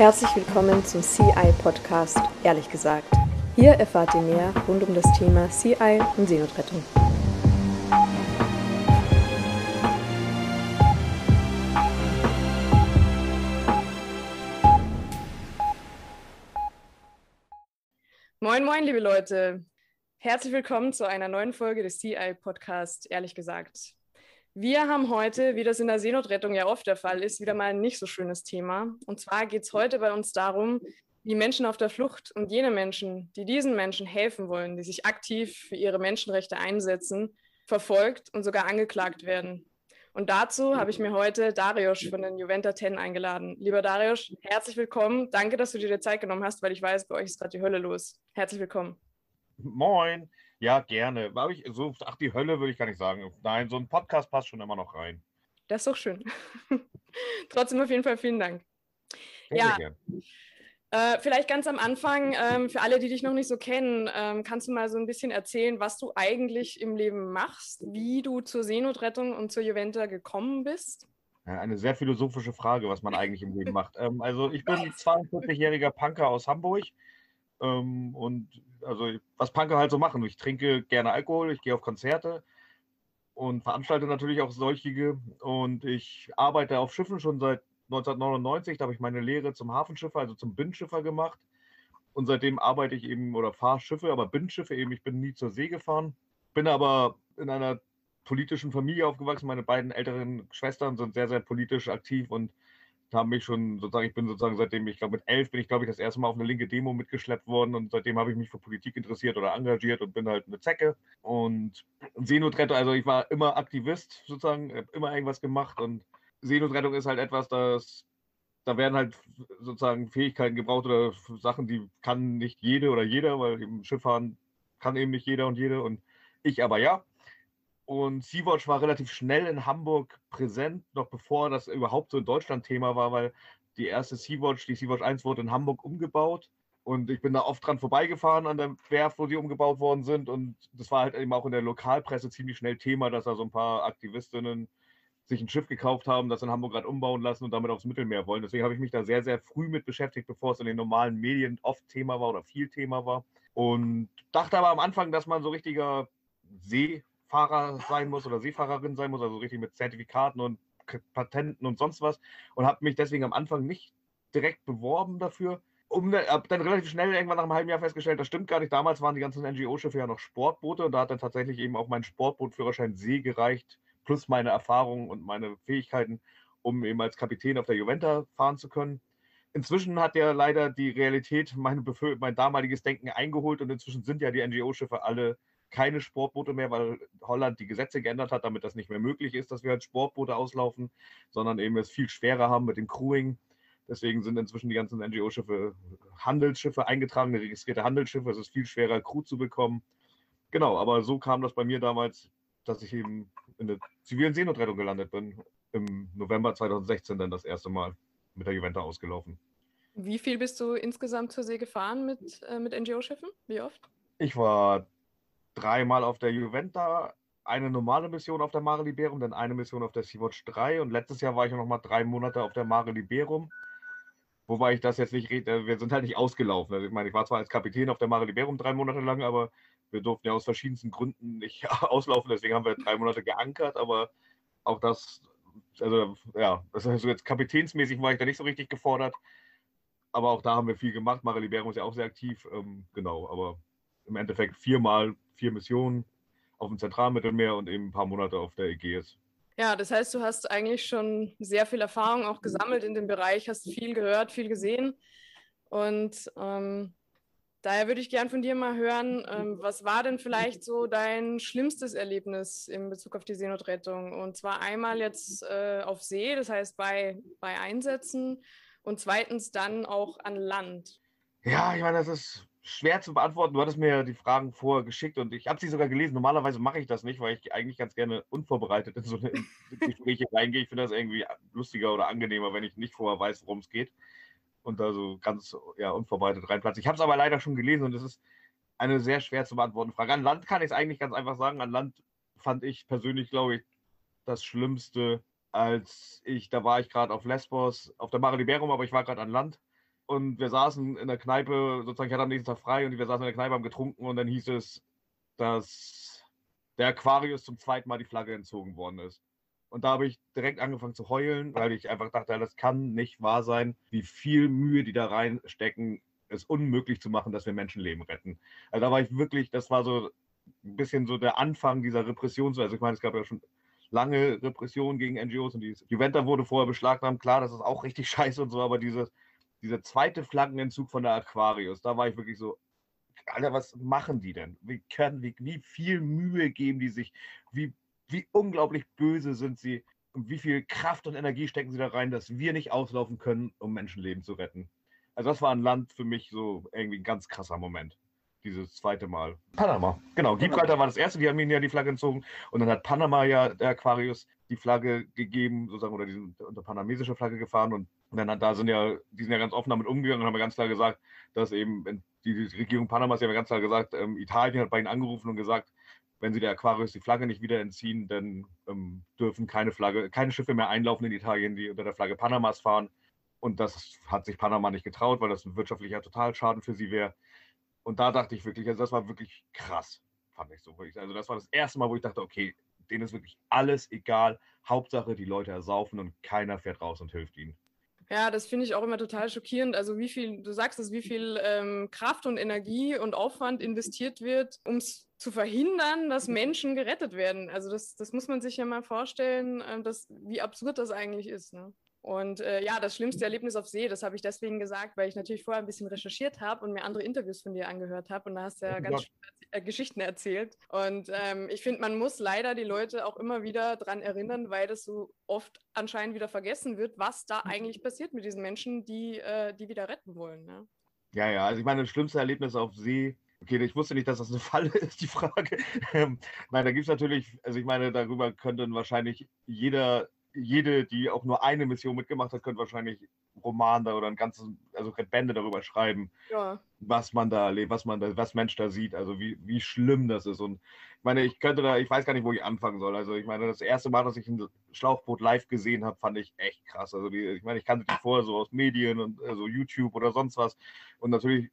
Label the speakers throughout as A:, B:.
A: Herzlich willkommen zum CI Podcast, ehrlich gesagt. Hier erfahrt ihr mehr rund um das Thema CI und Seenotrettung. Moin, moin, liebe Leute. Herzlich willkommen zu einer neuen Folge des CI Podcast, ehrlich gesagt. Wir haben heute, wie das in der Seenotrettung ja oft der Fall ist, wieder mal ein nicht so schönes Thema. Und zwar geht es heute bei uns darum, wie Menschen auf der Flucht und jene Menschen, die diesen Menschen helfen wollen, die sich aktiv für ihre Menschenrechte einsetzen, verfolgt und sogar angeklagt werden. Und dazu habe ich mir heute Darius von den Juventa 10 eingeladen. Lieber Darius, herzlich willkommen. Danke, dass du dir die Zeit genommen hast, weil ich weiß, bei euch ist gerade die Hölle los. Herzlich willkommen.
B: Moin. Ja, gerne. War ich so, ach, die Hölle würde ich gar nicht sagen. Nein, so ein Podcast passt schon immer noch rein.
A: Das ist doch schön. Trotzdem auf jeden Fall vielen Dank. ja. Äh, vielleicht ganz am Anfang, ähm, für alle, die dich noch nicht so kennen, ähm, kannst du mal so ein bisschen erzählen, was du eigentlich im Leben machst, wie du zur Seenotrettung und zur Juventa gekommen bist?
B: eine sehr philosophische Frage, was man eigentlich im Leben macht. Ähm, also ich bin 42-jähriger Punker aus Hamburg ähm, und also was Punker halt so machen. Ich trinke gerne Alkohol, ich gehe auf Konzerte und veranstalte natürlich auch solche. Und ich arbeite auf Schiffen schon seit 1999. Da habe ich meine Lehre zum Hafenschiffer, also zum Bindschiffer gemacht. Und seitdem arbeite ich eben oder fahre Schiffe, aber Bindschiffe eben. Ich bin nie zur See gefahren. Bin aber in einer politischen Familie aufgewachsen. Meine beiden älteren Schwestern sind sehr, sehr politisch aktiv und haben mich schon sozusagen, ich bin sozusagen seitdem, ich glaube mit elf bin ich, glaube ich, das erste Mal auf eine linke Demo mitgeschleppt worden und seitdem habe ich mich für Politik interessiert oder engagiert und bin halt eine Zecke und Seenotrettung, also ich war immer Aktivist sozusagen, habe immer irgendwas gemacht und Seenotrettung ist halt etwas, das da werden halt sozusagen Fähigkeiten gebraucht oder Sachen, die kann nicht jede oder jeder, weil im Schifffahren kann eben nicht jeder und jede und ich aber ja. Und Sea-Watch war relativ schnell in Hamburg präsent, noch bevor das überhaupt so in Deutschland Thema war, weil die erste Sea-Watch, die Sea-Watch 1, wurde in Hamburg umgebaut. Und ich bin da oft dran vorbeigefahren an der Werft, wo die umgebaut worden sind. Und das war halt eben auch in der Lokalpresse ziemlich schnell Thema, dass da so ein paar Aktivistinnen sich ein Schiff gekauft haben, das in Hamburg gerade umbauen lassen und damit aufs Mittelmeer wollen. Deswegen habe ich mich da sehr, sehr früh mit beschäftigt, bevor es in den normalen Medien oft Thema war oder viel Thema war. Und dachte aber am Anfang, dass man so richtiger See Fahrer sein muss oder Seefahrerin sein muss, also richtig mit Zertifikaten und Patenten und sonst was. Und habe mich deswegen am Anfang nicht direkt beworben dafür. Um, habe dann relativ schnell irgendwann nach einem halben Jahr festgestellt, das stimmt gar nicht. Damals waren die ganzen NGO-Schiffe ja noch Sportboote und da hat dann tatsächlich eben auch mein Sportbootführerschein See gereicht, plus meine Erfahrungen und meine Fähigkeiten, um eben als Kapitän auf der Juventa fahren zu können. Inzwischen hat ja leider die Realität meine mein damaliges Denken eingeholt und inzwischen sind ja die NGO-Schiffe alle keine Sportboote mehr, weil Holland die Gesetze geändert hat, damit das nicht mehr möglich ist, dass wir als Sportboote auslaufen, sondern eben es viel schwerer haben mit dem Crewing. Deswegen sind inzwischen die ganzen NGO-Schiffe Handelsschiffe, eingetragene, registrierte Handelsschiffe. Es ist viel schwerer, Crew zu bekommen. Genau, aber so kam das bei mir damals, dass ich eben in der zivilen Seenotrettung gelandet bin. Im November 2016 dann das erste Mal mit der Juventa ausgelaufen.
A: Wie viel bist du insgesamt zur See gefahren mit, äh, mit NGO-Schiffen? Wie oft?
B: Ich war dreimal auf der Juventa, eine normale Mission auf der Mare Liberum, dann eine Mission auf der Sea-Watch 3 und letztes Jahr war ich noch mal drei Monate auf der Mare Liberum. Wobei ich das jetzt nicht rede, wir sind halt nicht ausgelaufen. Also ich meine, ich war zwar als Kapitän auf der Mare Liberum drei Monate lang, aber wir durften ja aus verschiedensten Gründen nicht auslaufen, deswegen haben wir drei Monate geankert, aber auch das, also ja, heißt, jetzt kapitänsmäßig war ich da nicht so richtig gefordert, aber auch da haben wir viel gemacht. Mare Liberum ist ja auch sehr aktiv, ähm, genau, aber im Endeffekt viermal vier Missionen auf dem Zentralmittelmeer und eben ein paar Monate auf der Ägäis.
A: Ja, das heißt, du hast eigentlich schon sehr viel Erfahrung auch gesammelt in dem Bereich, hast viel gehört, viel gesehen. Und ähm, daher würde ich gern von dir mal hören, ähm, was war denn vielleicht so dein schlimmstes Erlebnis in Bezug auf die Seenotrettung? Und zwar einmal jetzt äh, auf See, das heißt bei, bei Einsätzen und zweitens dann auch an Land.
B: Ja, ich meine, das ist schwer zu beantworten. Du hattest mir die Fragen vorher geschickt und ich habe sie sogar gelesen. Normalerweise mache ich das nicht, weil ich eigentlich ganz gerne unvorbereitet in so eine Gespräche reingehe. Ich finde das irgendwie lustiger oder angenehmer, wenn ich nicht vorher weiß, worum es geht und da so ganz ja, unvorbereitet reinplatze. Ich habe es aber leider schon gelesen und es ist eine sehr schwer zu beantworten Frage. An Land kann ich es eigentlich ganz einfach sagen. An Land fand ich persönlich, glaube ich, das Schlimmste, als ich, da war ich gerade auf Lesbos, auf der Mare Liberum, aber ich war gerade an Land und wir saßen in der Kneipe, sozusagen, ich hatte am nächsten Tag frei und wir saßen in der Kneipe, haben getrunken und dann hieß es, dass der Aquarius zum zweiten Mal die Flagge entzogen worden ist. Und da habe ich direkt angefangen zu heulen, weil ich einfach dachte, das kann nicht wahr sein, wie viel Mühe die da reinstecken, es unmöglich zu machen, dass wir Menschenleben retten. Also da war ich wirklich, das war so ein bisschen so der Anfang dieser Repression. Also ich meine, es gab ja schon lange Repressionen gegen NGOs und die Juventa wurde vorher beschlagnahmt. Klar, das ist auch richtig scheiße und so, aber dieses, dieser zweite Flaggenentzug von der Aquarius, da war ich wirklich so, Alter, was machen die denn? Wie, können, wie, wie viel Mühe geben die sich? Wie wie unglaublich böse sind sie und wie viel Kraft und Energie stecken sie da rein, dass wir nicht auslaufen können, um Menschenleben zu retten. Also das war ein Land für mich so irgendwie ein ganz krasser Moment. Dieses zweite Mal. Panama. Genau, Gibraltar war das erste, die haben ihnen ja die Flagge entzogen. Und dann hat Panama ja der Aquarius die Flagge gegeben, sozusagen, oder die sind unter panamesische Flagge gefahren. Und dann da sind ja, die sind ja ganz offen damit umgegangen und haben ganz klar gesagt, dass eben die, die Regierung Panamas ja ganz klar gesagt, ähm, Italien hat bei ihnen angerufen und gesagt, wenn sie der Aquarius die Flagge nicht wieder entziehen, dann ähm, dürfen keine Flagge, keine Schiffe mehr einlaufen in Italien, die unter der Flagge Panamas fahren. Und das hat sich Panama nicht getraut, weil das ein wirtschaftlicher Totalschaden für sie wäre. Und da dachte ich wirklich, also das war wirklich krass, fand ich so. Also das war das erste Mal, wo ich dachte, okay, denen ist wirklich alles egal. Hauptsache, die Leute ersaufen und keiner fährt raus und hilft ihnen.
A: Ja, das finde ich auch immer total schockierend. Also wie viel, du sagst es, wie viel ähm, Kraft und Energie und Aufwand investiert wird, um es zu verhindern, dass Menschen gerettet werden. Also das, das muss man sich ja mal vorstellen, äh, dass, wie absurd das eigentlich ist. Ne? Und äh, ja, das schlimmste Erlebnis auf See, das habe ich deswegen gesagt, weil ich natürlich vorher ein bisschen recherchiert habe und mir andere Interviews von dir angehört habe. Und da hast du ja, ja ganz schöne äh, Geschichten erzählt. Und ähm, ich finde, man muss leider die Leute auch immer wieder daran erinnern, weil das so oft anscheinend wieder vergessen wird, was da eigentlich passiert mit diesen Menschen, die, äh, die wieder retten wollen. Ne?
B: Ja, ja, also ich meine, das schlimmste Erlebnis auf See Okay, ich wusste nicht, dass das eine Falle ist, die Frage. Ähm, nein, da gibt es natürlich, also ich meine, darüber könnten wahrscheinlich jeder jede, die auch nur eine Mission mitgemacht hat, könnte wahrscheinlich Roman da oder ein ganzes, also Bände darüber schreiben, ja. was man da erlebt, was man da, was Mensch da sieht, also wie, wie schlimm das ist. Und ich meine, ich könnte da, ich weiß gar nicht, wo ich anfangen soll. Also ich meine, das erste Mal, dass ich ein Schlauchboot live gesehen habe, fand ich echt krass. Also die, ich meine, ich kannte die vorher so aus Medien und also YouTube oder sonst was. Und natürlich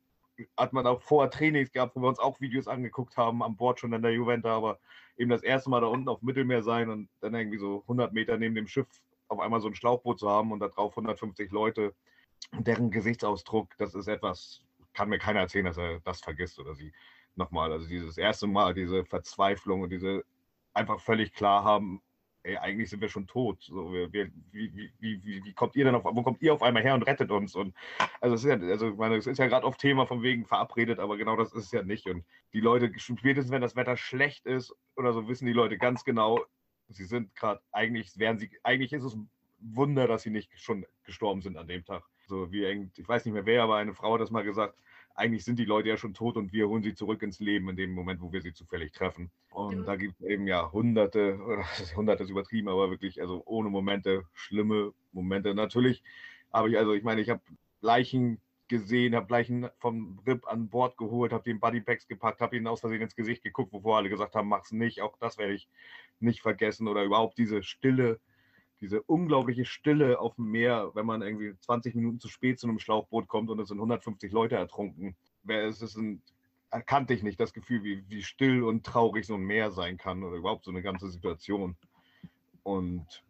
B: hat man auch vorher Trainings gehabt, wo wir uns auch Videos angeguckt haben, an Bord schon in der Juventa, aber eben das erste Mal da unten auf Mittelmeer sein und dann irgendwie so 100 Meter neben dem Schiff auf einmal so ein Schlauchboot zu haben und da drauf 150 Leute, deren Gesichtsausdruck, das ist etwas, kann mir keiner erzählen, dass er das vergisst oder sie nochmal. Also dieses erste Mal, diese Verzweiflung und diese einfach völlig klar haben, ey, eigentlich sind wir schon tot. So, wir, wir, wie, wie, wie, wie, kommt ihr denn auf, wo kommt ihr auf einmal her und rettet uns? Und also es ist ja, also ich meine, es ist ja gerade oft Thema von wegen verabredet, aber genau das ist es ja nicht. Und die Leute, spätestens wenn das Wetter schlecht ist oder so, wissen die Leute ganz genau, sie sind gerade, eigentlich wären sie, eigentlich ist es ein Wunder, dass sie nicht schon gestorben sind an dem Tag. So wie, ich weiß nicht mehr wer, aber eine Frau hat das mal gesagt, eigentlich sind die Leute ja schon tot und wir holen sie zurück ins Leben in dem Moment, wo wir sie zufällig treffen. Und ja. da gibt es eben ja hunderte, hunderte ist übertrieben, aber wirklich, also ohne Momente, schlimme Momente. Natürlich habe ich, also ich meine, ich habe Leichen gesehen, habe Leichen vom RIP an Bord geholt, habe den Bodypacks gepackt, habe ihnen aus Versehen ins Gesicht geguckt, wovor alle gesagt haben, mach's nicht. Auch das werde ich nicht vergessen. Oder überhaupt diese Stille, diese unglaubliche Stille auf dem Meer, wenn man irgendwie 20 Minuten zu spät zu einem Schlauchboot kommt und es sind 150 Leute ertrunken. Es ist ein, erkannte ich nicht das Gefühl, wie, wie still und traurig so ein Meer sein kann oder überhaupt so eine ganze Situation. Und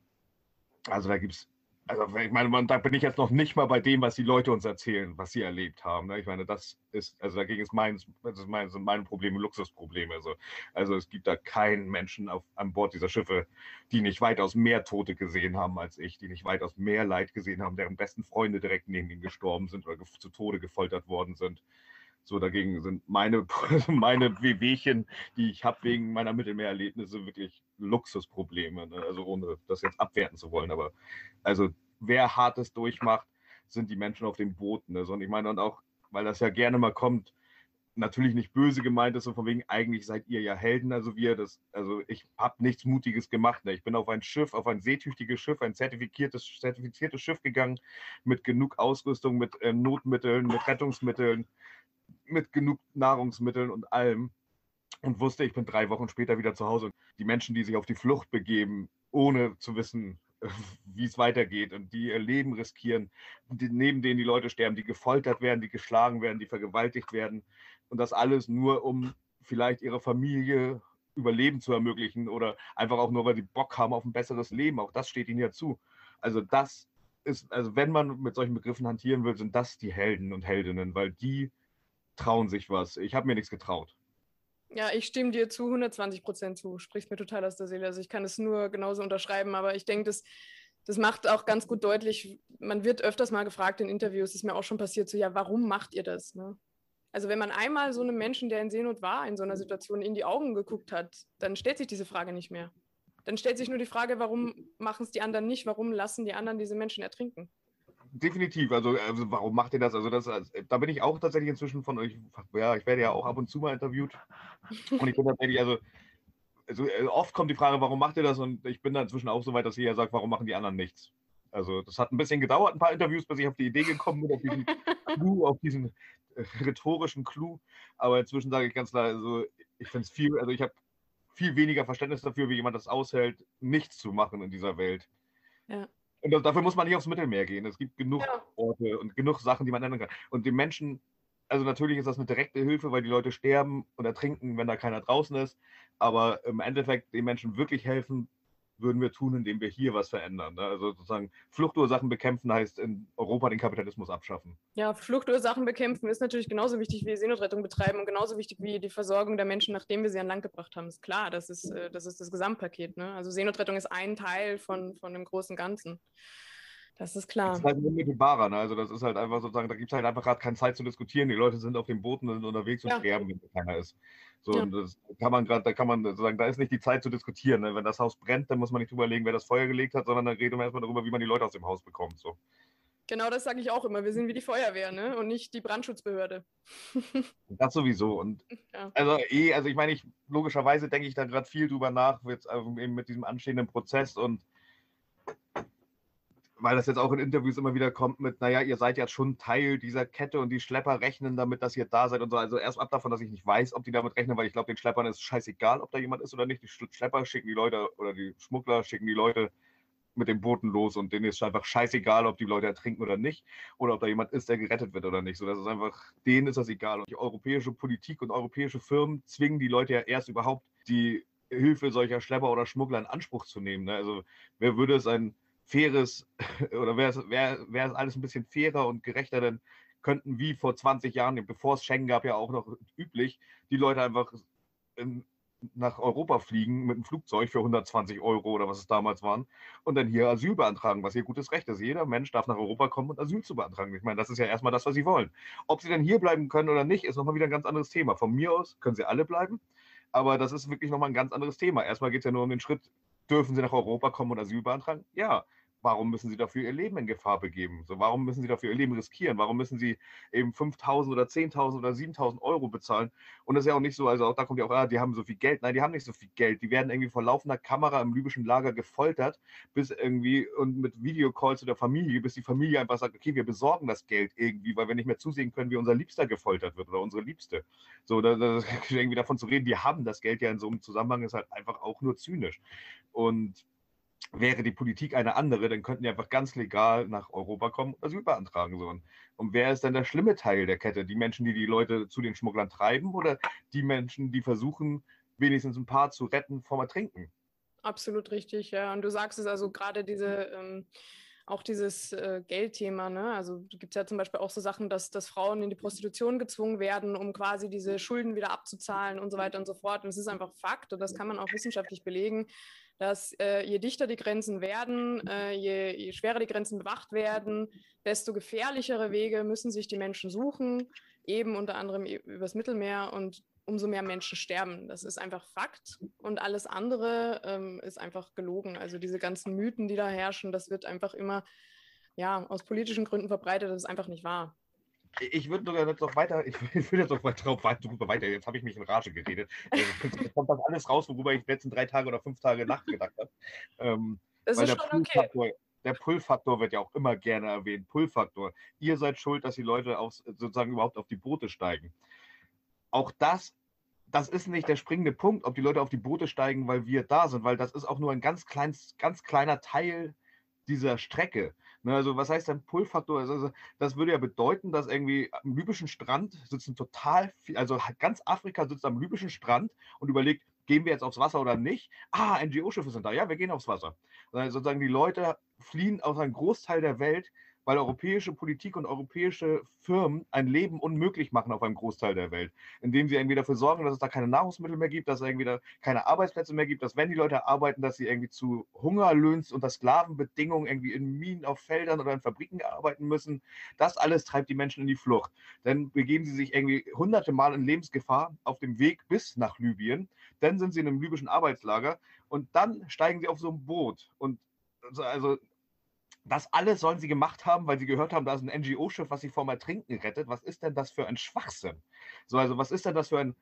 B: also da gibt es also ich meine, man, da bin ich jetzt noch nicht mal bei dem, was die Leute uns erzählen, was sie erlebt haben. Ne? Ich meine, das ist, also dagegen ist mein, das ist mein, sind meine Probleme Luxusprobleme. Also, also es gibt da keinen Menschen auf, an Bord dieser Schiffe, die nicht weitaus mehr Tote gesehen haben als ich, die nicht weitaus mehr Leid gesehen haben, deren besten Freunde direkt neben ihnen gestorben sind oder zu Tode gefoltert worden sind. So dagegen sind meine, meine Wehwehchen, die ich habe wegen meiner Mittelmeererlebnisse, wirklich Luxusprobleme. Ne? Also ohne das jetzt abwerten zu wollen. Aber also wer Hartes durchmacht, sind die Menschen auf den Booten. Ne? Und ich meine, und auch, weil das ja gerne mal kommt, natürlich nicht böse gemeint ist, so von wegen, eigentlich seid ihr ja Helden, also wir, das, also ich habe nichts Mutiges gemacht. Ne? Ich bin auf ein Schiff, auf ein seetüchtiges Schiff, ein zertifiziertes, zertifiziertes Schiff gegangen, mit genug Ausrüstung, mit äh, Notmitteln, mit Rettungsmitteln, mit genug Nahrungsmitteln und allem und wusste, ich bin drei Wochen später wieder zu Hause. Die Menschen, die sich auf die Flucht begeben, ohne zu wissen, wie es weitergeht und die ihr Leben riskieren, die, neben denen die Leute sterben, die gefoltert werden, die geschlagen werden, die vergewaltigt werden und das alles nur um vielleicht ihre Familie Überleben zu ermöglichen oder einfach auch nur, weil sie Bock haben auf ein besseres Leben. Auch das steht ihnen ja zu. Also das ist, also wenn man mit solchen Begriffen hantieren will, sind das die Helden und Heldinnen, weil die trauen sich was. Ich habe mir nichts getraut.
A: Ja, ich stimme dir zu 120 Prozent zu. Sprichst mir total aus der Seele. Also ich kann es nur genauso unterschreiben, aber ich denke, das, das macht auch ganz gut deutlich, man wird öfters mal gefragt in Interviews, ist mir auch schon passiert, so ja, warum macht ihr das? Ne? Also wenn man einmal so einem Menschen, der in Seenot war, in so einer Situation in die Augen geguckt hat, dann stellt sich diese Frage nicht mehr. Dann stellt sich nur die Frage, warum machen es die anderen nicht? Warum lassen die anderen diese Menschen ertrinken?
B: Definitiv. Also, also, warum macht ihr das? Also, das, also, da bin ich auch tatsächlich inzwischen von euch, ja, ich werde ja auch ab und zu mal interviewt. Und ich bin tatsächlich, also, also äh, oft kommt die Frage, warum macht ihr das? Und ich bin da inzwischen auch so weit, dass jeder sagt, warum machen die anderen nichts? Also, das hat ein bisschen gedauert, ein paar Interviews, bis ich auf die Idee gekommen bin, auf diesen Clou, auf diesen äh, rhetorischen Clou. Aber inzwischen sage ich ganz klar, also, ich finde es viel, also, ich habe viel weniger Verständnis dafür, wie jemand das aushält, nichts zu machen in dieser Welt. Ja. Und dafür muss man nicht aufs Mittelmeer gehen. Es gibt genug ja. Orte und genug Sachen, die man ändern kann. Und den Menschen, also natürlich ist das eine direkte Hilfe, weil die Leute sterben und ertrinken, wenn da keiner draußen ist. Aber im Endeffekt den Menschen wirklich helfen, würden wir tun, indem wir hier was verändern. Ne? Also sozusagen Fluchtursachen bekämpfen heißt in Europa den Kapitalismus abschaffen.
A: Ja, Fluchtursachen bekämpfen ist natürlich genauso wichtig wie Seenotrettung betreiben und genauso wichtig wie die Versorgung der Menschen, nachdem wir sie an Land gebracht haben. Ist klar, das ist, äh, das, ist das Gesamtpaket. Ne? Also Seenotrettung ist ein Teil von, von dem großen Ganzen. Das ist klar. Das ist
B: halt unmittelbarer, ne? Also das ist halt einfach sozusagen, da gibt es halt einfach gerade keine Zeit zu diskutieren. Die Leute sind auf den Booten und sind unterwegs und ja. sterben, wenn keiner ist. So, ja. und das kann man gerade, da kann man sagen, da ist nicht die Zeit zu diskutieren. Ne? Wenn das Haus brennt, dann muss man nicht drüber legen, wer das Feuer gelegt hat, sondern dann reden wir erstmal darüber, wie man die Leute aus dem Haus bekommt. So.
A: Genau das sage ich auch immer. Wir sind wie die Feuerwehr, ne? Und nicht die Brandschutzbehörde.
B: das sowieso. Und ja. also eh, also ich meine, ich logischerweise denke ich da gerade viel drüber nach, jetzt eben mit diesem anstehenden Prozess und weil das jetzt auch in Interviews immer wieder kommt mit, naja, ihr seid jetzt schon Teil dieser Kette und die Schlepper rechnen damit, dass ihr da seid und so. Also erst ab davon, dass ich nicht weiß, ob die damit rechnen, weil ich glaube, den Schleppern ist scheißegal, ob da jemand ist oder nicht. Die Schlepper schicken die Leute oder die Schmuggler schicken die Leute mit den Booten los und denen ist einfach scheißegal, ob die Leute ertrinken oder nicht oder ob da jemand ist, der gerettet wird oder nicht. So, das ist einfach, denen ist das egal. Und die europäische Politik und europäische Firmen zwingen die Leute ja erst überhaupt die Hilfe solcher Schlepper oder Schmuggler in Anspruch zu nehmen. Ne? Also wer würde es ein faires oder wäre es wär, wär alles ein bisschen fairer und gerechter, dann könnten wie vor 20 Jahren, bevor es Schengen gab, ja auch noch üblich, die Leute einfach in, nach Europa fliegen mit einem Flugzeug für 120 Euro oder was es damals waren und dann hier Asyl beantragen, was ihr gutes Recht ist. Jeder Mensch darf nach Europa kommen und Asyl zu beantragen. Ich meine, das ist ja erstmal das, was sie wollen. Ob sie dann hier bleiben können oder nicht, ist nochmal wieder ein ganz anderes Thema. Von mir aus können sie alle bleiben, aber das ist wirklich nochmal ein ganz anderes Thema. Erstmal geht es ja nur um den Schritt, dürfen sie nach Europa kommen und Asyl beantragen? Ja warum müssen sie dafür ihr Leben in Gefahr begeben? So, warum müssen sie dafür ihr Leben riskieren? Warum müssen sie eben 5.000 oder 10.000 oder 7.000 Euro bezahlen? Und das ist ja auch nicht so, also auch da kommt ja auch, ah, die haben so viel Geld. Nein, die haben nicht so viel Geld. Die werden irgendwie vor laufender Kamera im libyschen Lager gefoltert, bis irgendwie und mit Videocalls zu der Familie, bis die Familie einfach sagt, okay, wir besorgen das Geld irgendwie, weil wir nicht mehr zusehen können, wie unser Liebster gefoltert wird oder unsere Liebste. So, da, da, irgendwie davon zu reden, die haben das Geld ja in so einem Zusammenhang, ist halt einfach auch nur zynisch. Und wäre die Politik eine andere, dann könnten die einfach ganz legal nach Europa kommen und Asyl beantragen. So. Und wer ist dann der schlimme Teil der Kette? Die Menschen, die die Leute zu den Schmugglern treiben oder die Menschen, die versuchen, wenigstens ein paar zu retten vom Ertrinken?
A: Absolut richtig, ja. Und du sagst es also gerade diese, ähm, auch dieses äh, Geldthema, ne? Also gibt es ja zum Beispiel auch so Sachen, dass, dass Frauen in die Prostitution gezwungen werden, um quasi diese Schulden wieder abzuzahlen und so weiter und so fort. Und es ist einfach Fakt und das kann man auch wissenschaftlich belegen dass äh, je dichter die Grenzen werden, äh, je, je, schwerer die Grenzen bewacht werden, desto gefährlichere Wege müssen sich die Menschen suchen, eben unter anderem übers Mittelmeer. Und umso mehr Menschen sterben. Das ist einfach Fakt. Und alles andere ähm, ist einfach gelogen. Also diese ganzen Mythen, die da herrschen, das wird einfach immer ja, aus politischen Gründen verbreitet, das ist einfach nicht wahr
B: ich würde sogar jetzt noch weiter, ich, würde jetzt noch weiter, drüber weiter, jetzt habe ich mich in Rage geredet. Also, jetzt kommt das alles raus, worüber ich die letzten drei Tage oder fünf Tage nachgedacht habe. Ähm, das ist schon okay. Der Pull-Faktor wird ja auch immer gerne erwähnt. Pull-Faktor. Ihr seid schuld, dass die Leute aufs, sozusagen überhaupt auf die Boote steigen. Auch das, das ist nicht der springende Punkt, ob die Leute auf die Boote steigen, weil wir da sind, weil das ist auch nur ein ganz, klein, ganz kleiner Teil dieser Strecke. Ne, also was heißt denn Pull-Faktor? Also, das würde ja bedeuten, dass irgendwie am libyschen Strand sitzen total viel, also ganz Afrika sitzt am libyschen Strand und überlegt, gehen wir jetzt aufs Wasser oder nicht? Ah, NGO-Schiffe sind da, ja, wir gehen aufs Wasser. Also sozusagen die Leute fliehen aus einem Großteil der Welt weil europäische Politik und europäische Firmen ein Leben unmöglich machen auf einem Großteil der Welt, indem sie irgendwie dafür sorgen, dass es da keine Nahrungsmittel mehr gibt, dass es irgendwie da keine Arbeitsplätze mehr gibt, dass wenn die Leute arbeiten, dass sie irgendwie zu Hungerlöhns- und Sklavenbedingungen irgendwie in Minen auf Feldern oder in Fabriken arbeiten müssen. Das alles treibt die Menschen in die Flucht. Dann begeben sie sich irgendwie hunderte Mal in Lebensgefahr auf dem Weg bis nach Libyen. Dann sind sie in einem libyschen Arbeitslager und dann steigen sie auf so ein Boot und also das alles sollen sie gemacht haben, weil sie gehört haben, da ist ein NGO-Schiff, was sie vor dem Ertrinken rettet. Was ist denn das für ein Schwachsinn? So, also was ist denn das für ein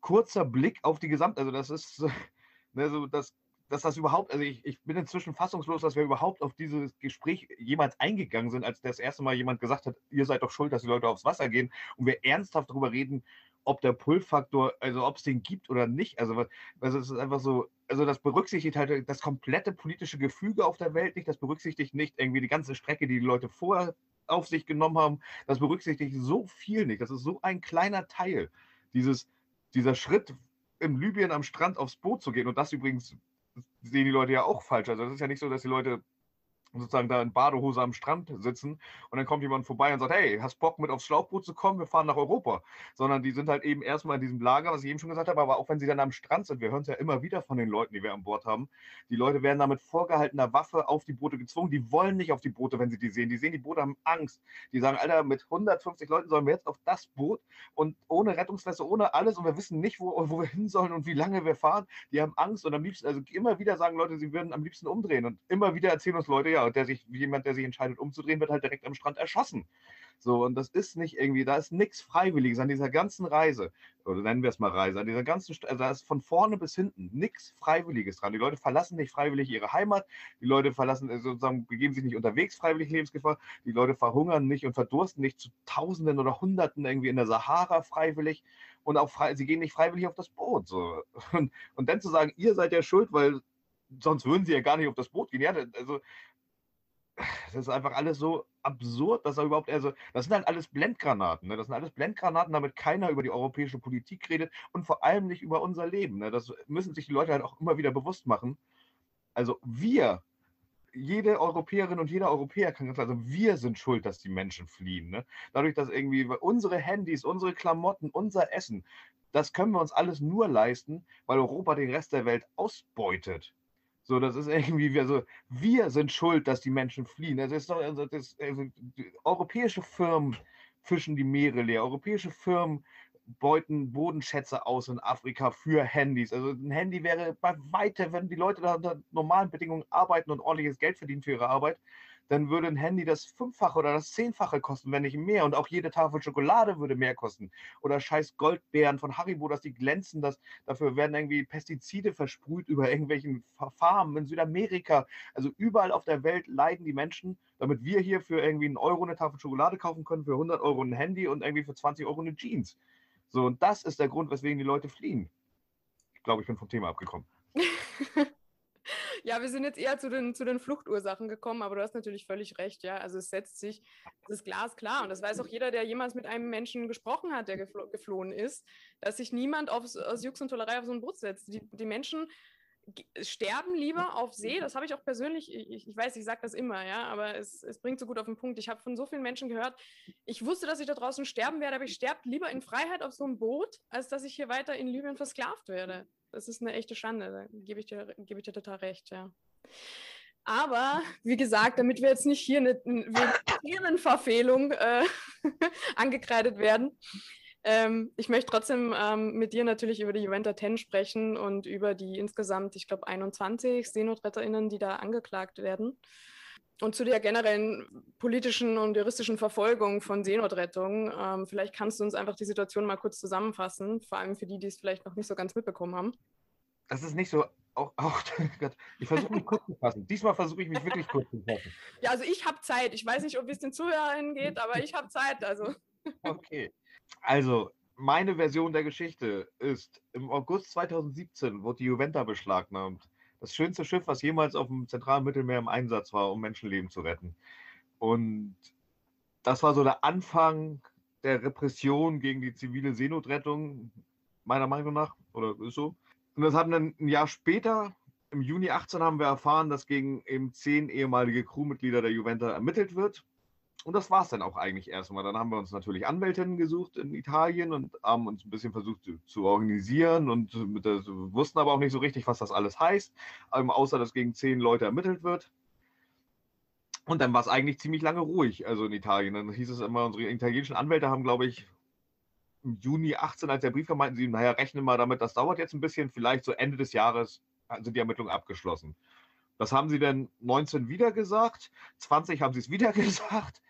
B: kurzer Blick auf die Gesamt... Also das ist, ne, so das, dass das überhaupt, also ich, ich bin inzwischen fassungslos, dass wir überhaupt auf dieses Gespräch jemals eingegangen sind, als das erste Mal jemand gesagt hat, ihr seid doch schuld, dass die Leute aufs Wasser gehen und wir ernsthaft darüber reden, ob der Pull-Faktor, also ob es den gibt oder nicht. Also, also es ist einfach so, also das berücksichtigt halt das komplette politische Gefüge auf der Welt nicht, das berücksichtigt nicht irgendwie die ganze Strecke, die die Leute vorher auf sich genommen haben, das berücksichtigt so viel nicht. Das ist so ein kleiner Teil, dieses, dieser Schritt in Libyen am Strand aufs Boot zu gehen. Und das übrigens sehen die Leute ja auch falsch. Also es ist ja nicht so, dass die Leute sozusagen da in Badehose am Strand sitzen und dann kommt jemand vorbei und sagt, hey, hast Bock mit aufs Schlauchboot zu kommen? Wir fahren nach Europa. Sondern die sind halt eben erstmal in diesem Lager, was ich eben schon gesagt habe, aber auch wenn sie dann am Strand sind, wir hören es ja immer wieder von den Leuten, die wir an Bord haben, die Leute werden da mit vorgehaltener Waffe auf die Boote gezwungen, die wollen nicht auf die Boote, wenn sie die sehen. Die sehen die Boote, haben Angst. Die sagen, Alter, mit 150 Leuten sollen wir jetzt auf das Boot und ohne Rettungsweste, ohne alles und wir wissen nicht, wo, wo wir hin sollen und wie lange wir fahren. Die haben Angst und am liebsten, also immer wieder sagen Leute, sie würden am liebsten umdrehen und immer wieder erzählen uns Leute, ja, und der sich, jemand, der sich entscheidet umzudrehen, wird halt direkt am Strand erschossen. So, und das ist nicht irgendwie, da ist nichts Freiwilliges an dieser ganzen Reise, oder nennen wir es mal Reise, an dieser ganzen, also da ist von vorne bis hinten nichts Freiwilliges dran. Die Leute verlassen nicht freiwillig ihre Heimat, die Leute verlassen, äh, sozusagen, begeben sich nicht unterwegs freiwillig Lebensgefahr, die Leute verhungern nicht und verdursten nicht zu Tausenden oder Hunderten irgendwie in der Sahara freiwillig und auch frei, sie gehen nicht freiwillig auf das Boot. So. Und, und dann zu sagen, ihr seid ja schuld, weil sonst würden sie ja gar nicht auf das Boot gehen. Ja, also das ist einfach alles so absurd, dass er überhaupt, also, das sind halt alles Blendgranaten, ne? das sind alles Blendgranaten, damit keiner über die europäische Politik redet und vor allem nicht über unser Leben. Ne? Das müssen sich die Leute halt auch immer wieder bewusst machen. Also wir, jede Europäerin und jeder Europäer kann ganz klar, also wir sind schuld, dass die Menschen fliehen. Ne? Dadurch, dass irgendwie unsere Handys, unsere Klamotten, unser Essen, das können wir uns alles nur leisten, weil Europa den Rest der Welt ausbeutet. So, das ist irgendwie, also wir sind schuld, dass die Menschen fliehen. Das ist doch, also das, also, europäische Firmen fischen die Meere leer. Europäische Firmen beuten Bodenschätze aus in Afrika für Handys. Also ein Handy wäre bei weitem, wenn die Leute da unter normalen Bedingungen arbeiten und ordentliches Geld verdienen für ihre Arbeit, dann würde ein Handy das Fünffache oder das Zehnfache kosten, wenn nicht mehr. Und auch jede Tafel Schokolade würde mehr kosten. Oder scheiß Goldbeeren von Haribo, dass die glänzen, dass, dafür werden irgendwie Pestizide versprüht über irgendwelchen Farmen in Südamerika. Also überall auf der Welt leiden die Menschen, damit wir hier für irgendwie einen Euro eine Tafel Schokolade kaufen können, für 100 Euro ein Handy und irgendwie für 20 Euro eine Jeans. So, und das ist der Grund, weswegen die Leute fliehen. Ich glaube, ich bin vom Thema abgekommen.
A: Ja, wir sind jetzt eher zu den, zu den Fluchtursachen gekommen, aber du hast natürlich völlig recht, ja. Also es setzt sich, das ist glasklar und das weiß auch jeder, der jemals mit einem Menschen gesprochen hat, der geflo geflohen ist, dass sich niemand aufs, aus Jux und Tollerei auf so ein Boot setzt. Die, die Menschen sterben lieber auf See. Das habe ich auch persönlich, ich, ich weiß, ich sage das immer, ja, aber es, es bringt so gut auf den Punkt. Ich habe von so vielen Menschen gehört, ich wusste, dass ich da draußen sterben werde, aber ich sterbe lieber in Freiheit auf so einem Boot, als dass ich hier weiter in Libyen versklavt werde. Das ist eine echte Schande, da gebe ich, dir, ich dir total recht, ja. Aber wie gesagt, damit wir jetzt nicht hier eine Themenverfehlung äh, angekreidet werden, ähm, ich möchte trotzdem ähm, mit dir natürlich über die Juventa 10 sprechen und über die insgesamt, ich glaube, 21 SeenotretterInnen, die da angeklagt werden. Und zu der generellen politischen und juristischen Verfolgung von Seenotrettung. Ähm, vielleicht kannst du uns einfach die Situation mal kurz zusammenfassen, vor allem für die, die es vielleicht noch nicht so ganz mitbekommen haben.
B: Das ist nicht so auch, auch ich versuche mich kurz zu fassen. Diesmal versuche ich mich wirklich kurz zu fassen.
A: Ja, also ich habe Zeit. Ich weiß nicht, ob es den Zuhörern geht, aber ich habe Zeit. Also.
B: Okay. Also, meine Version der Geschichte ist, im August 2017 wurde die Juventa beschlagnahmt. Das schönste Schiff, was jemals auf dem zentralen Mittelmeer im Einsatz war, um Menschenleben zu retten. Und das war so der Anfang der Repression gegen die zivile Seenotrettung, meiner Meinung nach, oder ist so. Und das haben dann ein Jahr später, im Juni 18, haben wir erfahren, dass gegen eben zehn ehemalige Crewmitglieder der Juventa ermittelt wird. Und das war es dann auch eigentlich erstmal. Dann haben wir uns natürlich Anwältinnen gesucht in Italien und haben uns ein bisschen versucht zu, zu organisieren und der, wussten aber auch nicht so richtig, was das alles heißt, ähm, außer dass gegen zehn Leute ermittelt wird. Und dann war es eigentlich ziemlich lange ruhig, also in Italien. Dann hieß es immer, unsere italienischen Anwälte haben, glaube ich, im Juni 18, als der Brief kam, meinten sie, naja, rechnen mal damit, das dauert jetzt ein bisschen, vielleicht so Ende des Jahres sind die Ermittlungen abgeschlossen. Das haben sie dann 19 wieder gesagt, 20 haben sie es wieder gesagt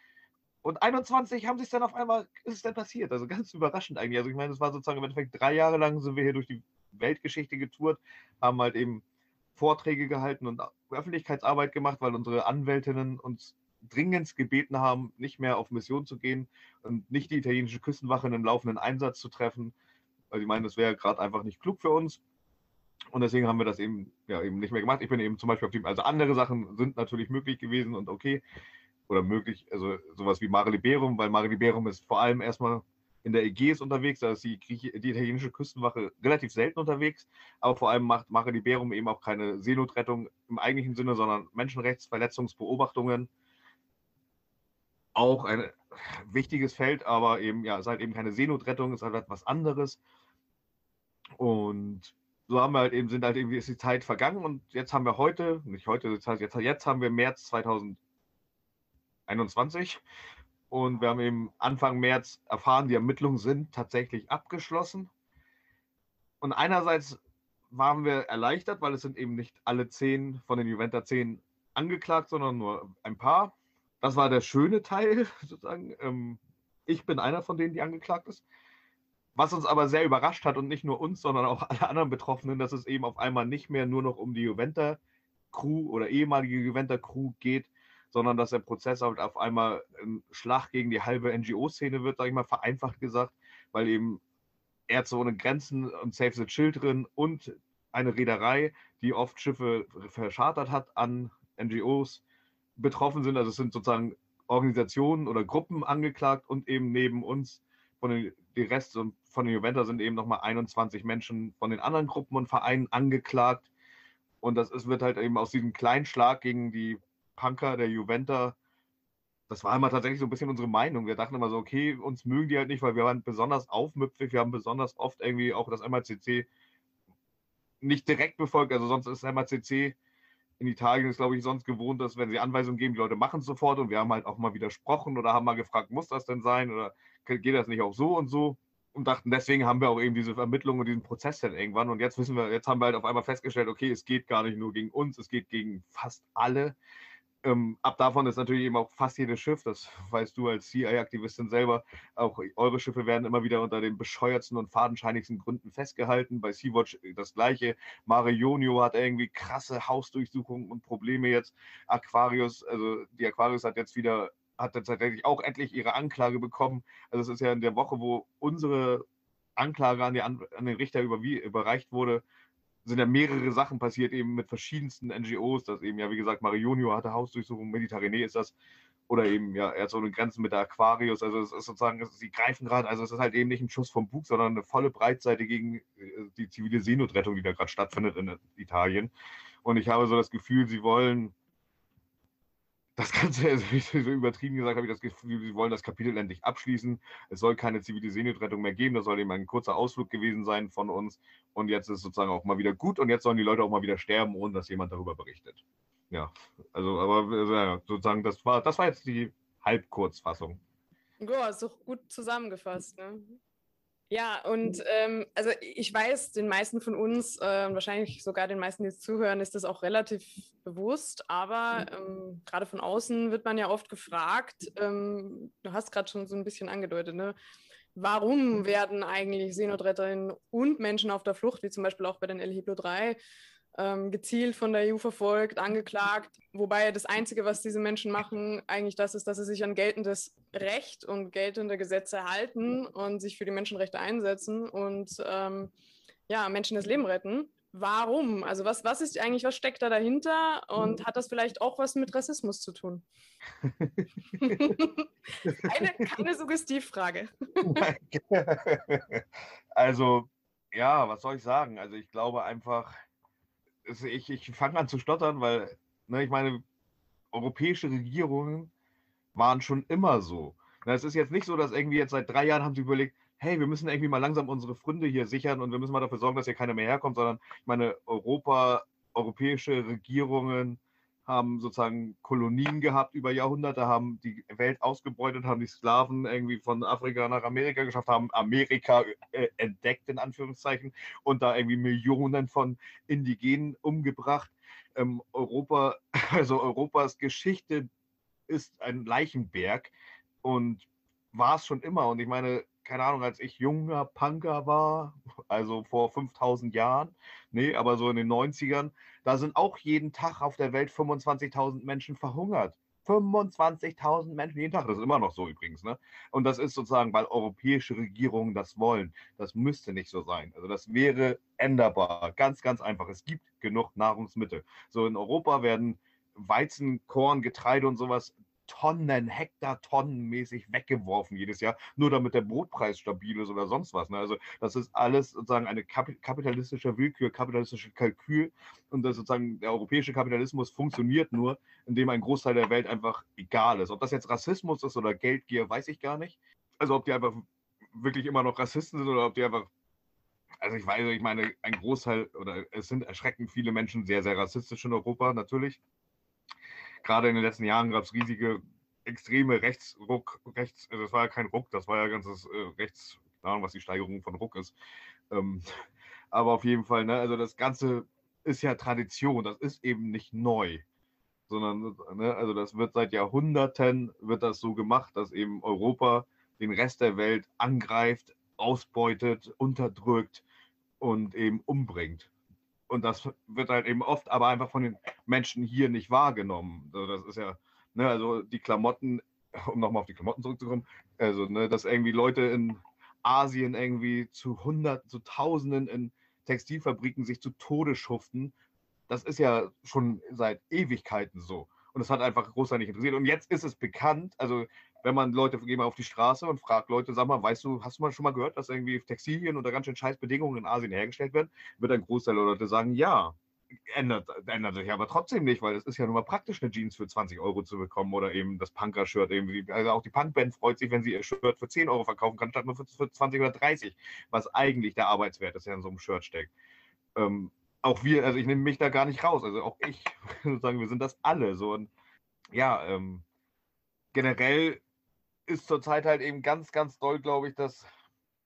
B: und 21 haben sich dann auf einmal, ist es dann passiert. Also ganz überraschend eigentlich. Also ich meine, es war sozusagen im Endeffekt drei Jahre lang sind wir hier durch die Weltgeschichte getourt, haben halt eben Vorträge gehalten und Öffentlichkeitsarbeit gemacht, weil unsere Anwältinnen uns dringend gebeten haben, nicht mehr auf Mission zu gehen und nicht die italienische Küstenwache in einem laufenden Einsatz zu treffen. Weil sie meinen, das wäre gerade einfach nicht klug für uns. Und deswegen haben wir das eben, ja, eben nicht mehr gemacht. Ich bin eben zum Beispiel auf dem, also andere Sachen sind natürlich möglich gewesen und okay oder möglich, also sowas wie Mare Liberum, weil Mare Liberum ist vor allem erstmal in der Ägäis unterwegs, da ist die, die italienische Küstenwache relativ selten unterwegs, aber vor allem macht Mare Liberum eben auch keine Seenotrettung im eigentlichen Sinne, sondern Menschenrechtsverletzungsbeobachtungen. Auch ein wichtiges Feld, aber eben, ja, es ist halt eben keine Seenotrettung, es ist halt etwas anderes. Und so haben wir halt eben, sind halt irgendwie, ist die Zeit vergangen und jetzt haben wir heute, nicht heute, heißt jetzt, jetzt haben wir März 2000 21. Und wir haben eben Anfang März erfahren, die Ermittlungen sind tatsächlich abgeschlossen. Und einerseits waren wir erleichtert, weil es sind eben nicht alle zehn von den Juventa zehn angeklagt, sondern nur ein paar. Das war der schöne Teil, sozusagen. Ähm, ich bin einer von denen, die angeklagt ist. Was uns aber sehr überrascht hat und nicht nur uns, sondern auch alle anderen Betroffenen, dass es eben auf einmal nicht mehr nur noch um die Juventa-Crew oder ehemalige Juventa-Crew geht, sondern dass der Prozess halt auf einmal ein Schlag gegen die halbe NGO-Szene wird, sage ich mal, vereinfacht gesagt, weil eben Ärzte ohne Grenzen und Save the Children und eine Reederei, die oft Schiffe verschartert hat an NGOs, betroffen sind. Also es sind sozusagen Organisationen oder Gruppen angeklagt und eben neben uns von den die Rest von den Juventa sind eben nochmal 21 Menschen von den anderen Gruppen und Vereinen angeklagt. Und das ist, wird halt eben aus diesem kleinen Schlag gegen die Punker, der Juventa, das war immer tatsächlich so ein bisschen unsere Meinung. Wir dachten immer so, okay, uns mögen die halt nicht, weil wir waren besonders aufmüpfig, wir haben besonders oft irgendwie auch das MACC nicht direkt befolgt. Also sonst ist MACC in Italien ist, glaube ich, sonst gewohnt, dass wenn sie Anweisungen geben, die Leute machen es sofort und wir haben halt auch mal widersprochen oder haben mal gefragt, muss das denn sein oder geht das nicht auch so und so? Und dachten, deswegen haben wir auch eben diese Vermittlung und diesen Prozess dann irgendwann. Und jetzt wissen wir, jetzt haben wir halt auf einmal festgestellt, okay, es geht gar nicht nur gegen uns, es geht gegen fast alle. Ähm, ab davon ist natürlich eben auch fast jedes Schiff, das weißt du als CI-Aktivistin selber, auch eure Schiffe werden immer wieder unter den bescheuertsten und fadenscheinigsten Gründen festgehalten. Bei Sea-Watch das gleiche. Mare Jonio hat irgendwie krasse Hausdurchsuchungen und Probleme jetzt. Aquarius, also die Aquarius hat jetzt wieder, hat tatsächlich auch endlich ihre Anklage bekommen. Also es ist ja in der Woche, wo unsere Anklage an, die, an den Richter überreicht wurde, sind ja mehrere Sachen passiert, eben mit verschiedensten NGOs, dass eben ja, wie gesagt, Marionio hatte Hausdurchsuchung, Mediterranee ist das, oder eben ja, so eine Grenzen mit der Aquarius, also es ist sozusagen, sie greifen gerade, also es ist halt eben nicht ein Schuss vom Bug, sondern eine volle Breitseite gegen äh, die zivile Seenotrettung, die da gerade stattfindet in Italien. Und ich habe so das Gefühl, sie wollen das Ganze, also so übertrieben gesagt, habe ich das Gefühl, sie wollen das Kapitel endlich abschließen. Es soll keine zivile Seenotrettung mehr geben. Das soll eben ein kurzer Ausflug gewesen sein von uns. Und jetzt ist es sozusagen auch mal wieder gut. Und jetzt sollen die Leute auch mal wieder sterben, ohne dass jemand darüber berichtet. Ja, also, aber also, sozusagen, das war, das war jetzt die Halbkurzfassung.
A: Ja, ist doch gut zusammengefasst. Ne? Ja, und ähm, also ich weiß, den meisten von uns, äh, wahrscheinlich sogar den meisten, die jetzt zuhören, ist das auch relativ bewusst. Aber mhm. ähm, gerade von außen wird man ja oft gefragt, ähm, du hast gerade schon so ein bisschen angedeutet, ne? warum mhm. werden eigentlich Seenotretterinnen und Menschen auf der Flucht, wie zum Beispiel auch bei den El Hiblo 3, ähm, gezielt von der EU verfolgt, angeklagt. Wobei das Einzige, was diese Menschen machen, eigentlich das ist, dass sie sich an geltendes Recht und geltende Gesetze halten und sich für die Menschenrechte einsetzen und ähm, ja, Menschen das Leben retten. warum? Also was, was ist eigentlich, was steckt da dahinter und hat das vielleicht auch was mit Rassismus zu tun? keine, keine Suggestivfrage.
B: also, ja, was soll ich sagen? Also ich glaube einfach, ich, ich fange an zu stottern, weil, ne, ich meine, europäische Regierungen waren schon immer so. Es ist jetzt nicht so, dass irgendwie jetzt seit drei Jahren haben sie überlegt, hey, wir müssen irgendwie mal langsam unsere Fründe hier sichern und wir müssen mal dafür sorgen, dass hier keiner mehr herkommt, sondern ich meine, Europa, europäische Regierungen haben sozusagen Kolonien gehabt über Jahrhunderte, haben die Welt ausgebeutet, haben die Sklaven irgendwie von Afrika nach Amerika geschafft, haben Amerika äh, entdeckt, in Anführungszeichen, und da irgendwie Millionen von Indigenen umgebracht. Ähm, Europa, also Europas Geschichte ist ein Leichenberg und war es schon immer. Und ich meine, keine Ahnung, als ich junger Punker war, also vor 5000 Jahren, nee, aber so in den 90ern, da sind auch jeden Tag auf der Welt 25.000 Menschen verhungert. 25.000 Menschen jeden Tag. Das ist immer noch so übrigens. Ne? Und das ist sozusagen, weil europäische Regierungen das wollen. Das müsste nicht so sein. Also das wäre änderbar. Ganz, ganz einfach. Es gibt genug Nahrungsmittel. So in Europa werden Weizen, Korn, Getreide und sowas Tonnen, Hektartonnenmäßig weggeworfen jedes Jahr, nur damit der Brotpreis stabil ist oder sonst was. Ne? Also das ist alles sozusagen eine kapitalistische Willkür, kapitalistische Kalkül und das sozusagen der europäische Kapitalismus funktioniert nur, indem ein Großteil der Welt einfach egal ist. Ob das jetzt Rassismus ist oder Geldgier, weiß ich gar nicht. Also ob die einfach wirklich immer noch Rassisten sind oder ob die einfach also ich weiß, ich meine, ein Großteil oder es sind erschreckend viele Menschen sehr, sehr rassistisch in Europa, natürlich gerade in den letzten Jahren gab es riesige, extreme Rechtsruck, Rechts, also das war ja kein Ruck, das war ja ganzes äh, Rechts, keine Ahnung, was die Steigerung von Ruck ist. Ähm, aber auf jeden Fall, ne, also das Ganze ist ja Tradition, das ist eben nicht neu, sondern, ne, also das wird seit Jahrhunderten, wird das so gemacht, dass eben Europa den Rest der Welt angreift, ausbeutet, unterdrückt und eben umbringt. Und das wird halt eben oft aber einfach von den Menschen hier nicht wahrgenommen. Also das ist ja, ne, also die Klamotten, um nochmal auf die Klamotten zurückzukommen, also, ne, dass irgendwie Leute in Asien irgendwie zu Hunderten, zu Tausenden in Textilfabriken sich zu Tode schuften, das ist ja schon seit Ewigkeiten so. Und das hat einfach großartig nicht interessiert. Und jetzt ist es bekannt, also wenn man Leute, gehen mal auf die Straße und fragt Leute, sag mal, weißt du, hast du mal schon mal gehört, dass irgendwie Textilien unter ganz schön scheiß Bedingungen in Asien hergestellt werden? Wird ein Großteil der Leute sagen, ja. Ändert, ändert sich aber trotzdem nicht, weil es ist ja nun mal praktisch, eine Jeans für 20 Euro zu bekommen oder eben das Punker-Shirt. Also auch die Punkband freut sich, wenn sie ihr Shirt für 10 Euro verkaufen kann, statt nur für, für 20 oder 30, was eigentlich der Arbeitswert ist, der in so einem Shirt steckt. Ähm, auch wir, also ich nehme mich da gar nicht raus, also auch ich, sozusagen, wir sind das alle so. Und ja, ähm, generell ist zurzeit halt eben ganz, ganz doll, glaube ich, dass.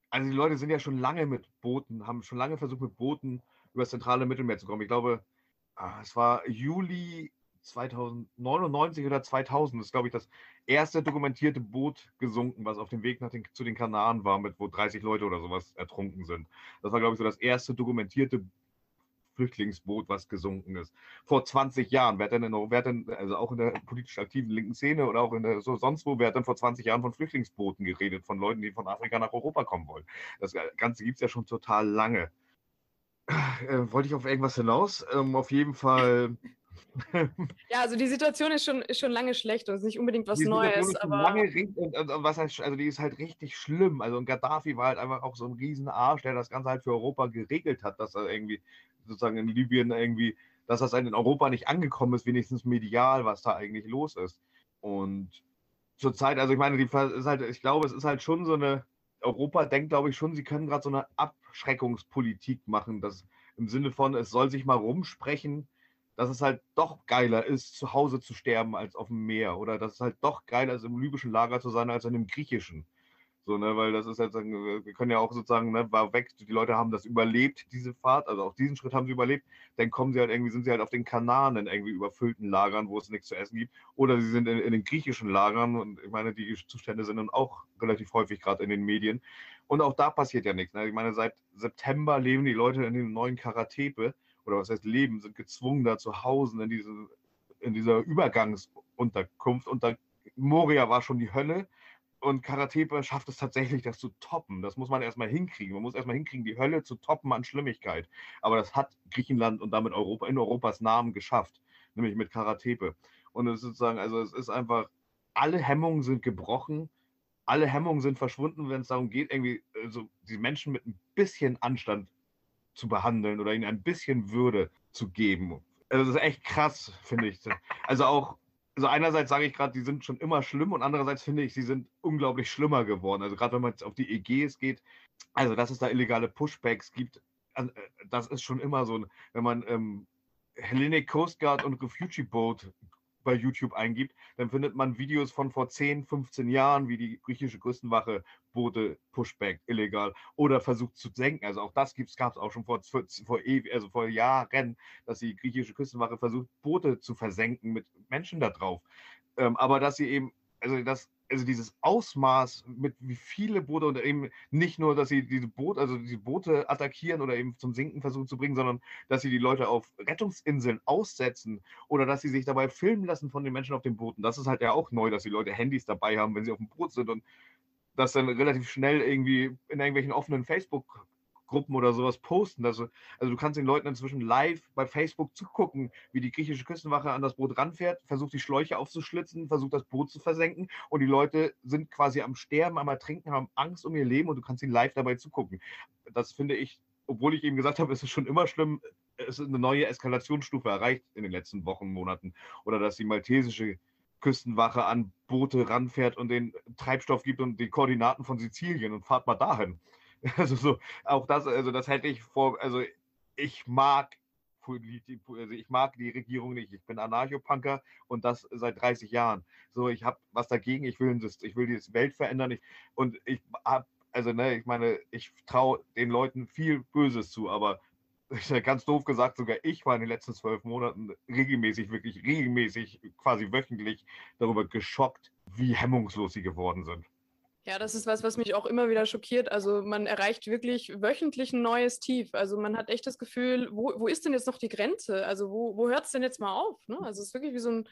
B: Also die Leute sind ja schon lange mit Booten, haben schon lange versucht, mit Booten über das zentrale Mittelmeer zu kommen. Ich glaube, ah, es war Juli 2099 oder 2000, das ist, glaube ich, das erste dokumentierte Boot gesunken, was auf dem Weg nach den, zu den Kanaren war, mit wo 30 Leute oder sowas ertrunken sind. Das war, glaube ich, so das erste dokumentierte Flüchtlingsboot, was gesunken ist. Vor 20 Jahren, wer hat denn, wer hat denn also auch in der politisch aktiven linken Szene oder auch in der so sonst wo, wer hat denn vor 20 Jahren von Flüchtlingsbooten geredet, von Leuten, die von Afrika nach Europa kommen wollen? Das Ganze gibt es ja schon total lange. Äh, wollte ich auf irgendwas hinaus? Ähm, auf jeden Fall.
A: ja, also die Situation ist schon, ist schon lange schlecht und es ist nicht unbedingt was die Neues. Aber
B: lange, was heißt, also die ist halt richtig schlimm. Also und Gaddafi war halt einfach auch so ein Riesenarsch, der das Ganze halt für Europa geregelt hat, dass er irgendwie sozusagen in Libyen irgendwie, dass das in Europa nicht angekommen ist, wenigstens medial, was da eigentlich los ist. Und zurzeit, also ich meine, die ist halt, ich glaube, es ist halt schon so eine, Europa denkt, glaube ich, schon, sie können gerade so eine Abschreckungspolitik machen, dass im Sinne von, es soll sich mal rumsprechen, dass es halt doch geiler ist, zu Hause zu sterben als auf dem Meer. Oder dass es halt doch geiler ist, im libyschen Lager zu sein als in dem griechischen. So, ne, weil das ist jetzt, wir können ja auch sozusagen, ne, war weg, die Leute haben das überlebt, diese Fahrt, also auch diesen Schritt haben sie überlebt, dann kommen sie halt irgendwie, sind sie halt auf den Kanaren in irgendwie überfüllten Lagern, wo es nichts zu essen gibt, oder sie sind in, in den griechischen Lagern und ich meine, die Zustände sind dann auch relativ häufig gerade in den Medien und auch da passiert ja nichts. Ne? Ich meine, seit September leben die Leute in den neuen Karatepe, oder was heißt leben, sind gezwungen da zu Hause in, diese, in dieser Übergangsunterkunft und da Moria war schon die Hölle und Karatepe schafft es tatsächlich, das zu toppen. Das muss man erstmal hinkriegen. Man muss erstmal hinkriegen, die Hölle zu toppen an Schlimmigkeit. Aber das hat Griechenland und damit Europa in Europas Namen geschafft, nämlich mit Karatepe. Und es ist sozusagen, also es ist einfach, alle Hemmungen sind gebrochen, alle Hemmungen sind verschwunden, wenn es darum geht, irgendwie also die Menschen mit ein bisschen Anstand zu behandeln oder ihnen ein bisschen Würde zu geben. Also das ist echt krass, finde ich. Also auch also einerseits sage ich gerade, die sind schon immer schlimm und andererseits finde ich, sie sind unglaublich schlimmer geworden. Also gerade wenn man jetzt auf die EGs geht, also dass es da illegale Pushbacks gibt, äh, das ist schon immer so, wenn man ähm, Hellenic Coast Guard und Refugee Boat bei YouTube eingibt, dann findet man Videos von vor 10, 15 Jahren, wie die griechische Küstenwache Boote pushback illegal oder versucht zu senken. Also auch das gab es auch schon vor, vor, also vor Jahren, dass die griechische Küstenwache versucht, Boote zu versenken mit Menschen da drauf. Ähm, aber dass sie eben, also das also dieses Ausmaß, mit wie viele Boote und eben nicht nur, dass sie diese Boote, also die Boote attackieren oder eben zum Sinken versuchen zu bringen, sondern dass sie die Leute auf Rettungsinseln aussetzen oder dass sie sich dabei filmen lassen von den Menschen auf den Booten. Das ist halt ja auch neu, dass die Leute Handys dabei haben, wenn sie auf dem Boot sind und das dann relativ schnell irgendwie in irgendwelchen offenen Facebook Gruppen oder sowas posten. Also, also du kannst den Leuten inzwischen live bei Facebook zugucken, wie die griechische Küstenwache an das Boot ranfährt, versucht die Schläuche aufzuschlitzen, versucht das Boot zu versenken und die Leute sind quasi am Sterben, am Ertrinken, haben Angst um ihr Leben und du kannst ihnen live dabei zugucken. Das finde ich, obwohl ich eben gesagt habe, es ist schon immer schlimm, es ist eine neue Eskalationsstufe erreicht in den letzten Wochen, Monaten. Oder dass die maltesische Küstenwache an Boote ranfährt und den Treibstoff gibt und die Koordinaten von Sizilien und fahrt mal dahin. Also so, auch das, also das hätte ich vor, also ich mag also ich mag die Regierung nicht. Ich bin Anarchopunker und das seit 30 Jahren. So, ich habe was dagegen. Ich will, ich will die Welt verändern. Ich, und ich habe, also ne, ich meine, ich traue den Leuten viel Böses zu, aber ganz doof gesagt, sogar ich war in den letzten zwölf Monaten regelmäßig, wirklich regelmäßig, quasi wöchentlich darüber geschockt, wie hemmungslos sie geworden sind.
A: Ja, das ist was, was mich auch immer wieder schockiert. Also man erreicht wirklich wöchentlich ein neues Tief. Also man hat echt das Gefühl, wo, wo ist denn jetzt noch die Grenze? Also wo, wo hört es denn jetzt mal auf? Ne? Also es ist wirklich wie so ein,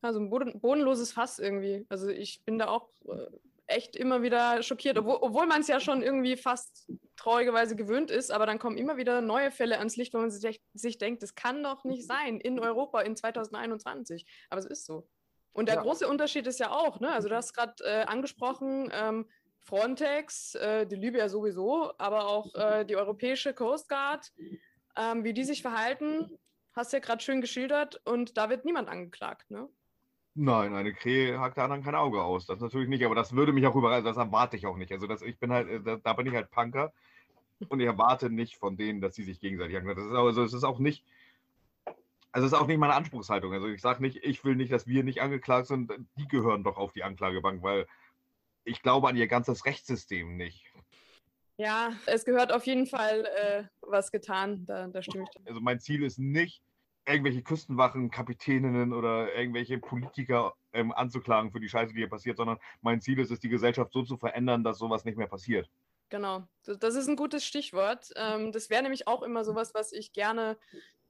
A: also ein bodenloses Fass irgendwie. Also ich bin da auch äh, echt immer wieder schockiert, obwohl, obwohl man es ja schon irgendwie fast traurigerweise gewöhnt ist, aber dann kommen immer wieder neue Fälle ans Licht, wo man sich, sich denkt, das kann doch nicht sein in Europa in 2021. Aber es ist so. Und der ja. große Unterschied ist ja auch, ne? also du hast gerade äh, angesprochen, ähm, Frontex, äh, die Libyer sowieso, aber auch äh, die europäische Coast Guard, ähm, wie die sich verhalten, hast du ja gerade schön geschildert und da wird niemand angeklagt. Ne?
B: Nein, eine Krähe hakt der anderen kein Auge aus. Das natürlich nicht, aber das würde mich auch überraschen, das erwarte ich auch nicht. Also das, ich bin halt, äh, da, da bin ich halt Punker und ich erwarte nicht von denen, dass sie sich gegenseitig anklagen. Das ist, also, es ist auch nicht, also ist auch nicht meine Anspruchshaltung. Also ich sage nicht, ich will nicht, dass wir nicht angeklagt sind. Die gehören doch auf die Anklagebank, weil ich glaube an ihr ganzes Rechtssystem nicht.
A: Ja, es gehört auf jeden Fall äh, was getan. Da, da stimme ich.
B: Also mein Ziel ist nicht, irgendwelche Küstenwachen, Kapitäninnen oder irgendwelche Politiker ähm, anzuklagen für die Scheiße, die hier passiert, sondern mein Ziel ist es, die Gesellschaft so zu verändern, dass sowas nicht mehr passiert.
A: Genau, das ist ein gutes Stichwort. Ähm, das wäre nämlich auch immer sowas, was ich gerne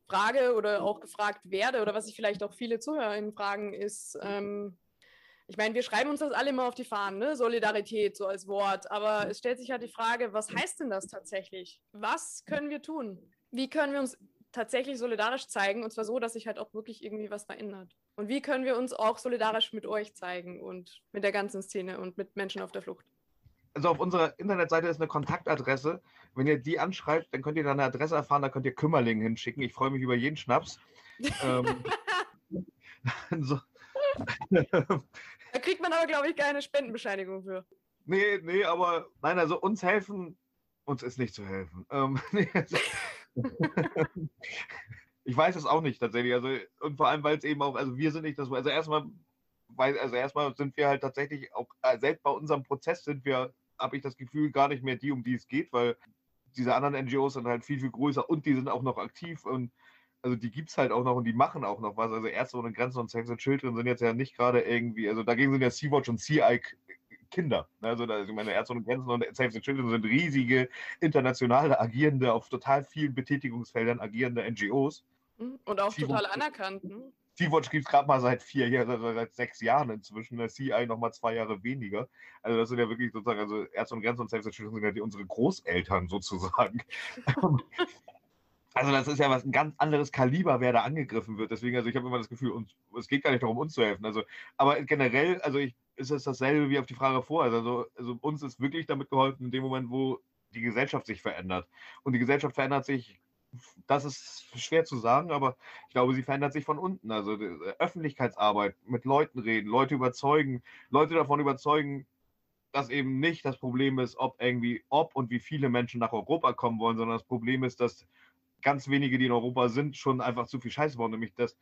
A: frage oder auch gefragt werde oder was sich vielleicht auch viele ZuhörerInnen fragen, ist, ähm, ich meine, wir schreiben uns das alle immer auf die Fahnen, ne? Solidarität so als Wort, aber es stellt sich halt die Frage, was heißt denn das tatsächlich? Was können wir tun? Wie können wir uns tatsächlich solidarisch zeigen und zwar so, dass sich halt auch wirklich irgendwie was verändert? Und wie können wir uns auch solidarisch mit euch zeigen und mit der ganzen Szene und mit Menschen auf der Flucht?
B: Also auf unserer Internetseite ist eine Kontaktadresse. Wenn ihr die anschreibt, dann könnt ihr da eine Adresse erfahren, da könnt ihr Kümmerling hinschicken. Ich freue mich über jeden Schnaps. ähm,
A: so. da kriegt man aber, glaube ich, keine Spendenbescheinigung für.
B: Nee, nee, aber nein, also uns helfen, uns ist nicht zu helfen. Ähm, nee, also, ich weiß es auch nicht tatsächlich. Also, und vor allem, weil es eben auch, also wir sind nicht das, also erstmal, weil, also erstmal sind wir halt tatsächlich auch, äh, selbst bei unserem Prozess sind wir habe ich das Gefühl, gar nicht mehr die, um die es geht, weil diese anderen NGOs sind halt viel, viel größer und die sind auch noch aktiv und also die gibt es halt auch noch und die machen auch noch was. Also Ärzte ohne Grenzen und Sex and Children sind jetzt ja nicht gerade irgendwie, also dagegen sind ja Sea-Watch und Sea-Eye Kinder. Also da, ich meine, Ärzte ohne Grenzen und Save the Children sind riesige, internationale, agierende, auf total vielen Betätigungsfeldern agierende NGOs.
A: Und auch total anerkannt. Ne?
B: Sea-Watch gibt es gerade mal seit vier Jahren, also seit sechs Jahren inzwischen. Der CI noch mal zwei Jahre weniger. Also das sind ja wirklich sozusagen, also Ärzte und Grenzen und Save sind ja die, unsere Großeltern sozusagen. Also das ist ja was ein ganz anderes Kaliber, wer da angegriffen wird. Deswegen, also ich habe immer das Gefühl, uns, es geht gar nicht darum, uns zu helfen. Also, aber generell, also ich, ist es dasselbe wie auf die Frage vorher. Also, also uns ist wirklich damit geholfen in dem Moment, wo die Gesellschaft sich verändert. Und die Gesellschaft verändert sich, das ist schwer zu sagen, aber ich glaube, sie verändert sich von unten. Also Öffentlichkeitsarbeit, mit Leuten reden, Leute überzeugen, Leute davon überzeugen, dass eben nicht das Problem ist, ob irgendwie, ob und wie viele Menschen nach Europa kommen wollen, sondern das Problem ist, dass ganz wenige, die in Europa sind, schon einfach zu viel Scheiße bauen, nämlich dass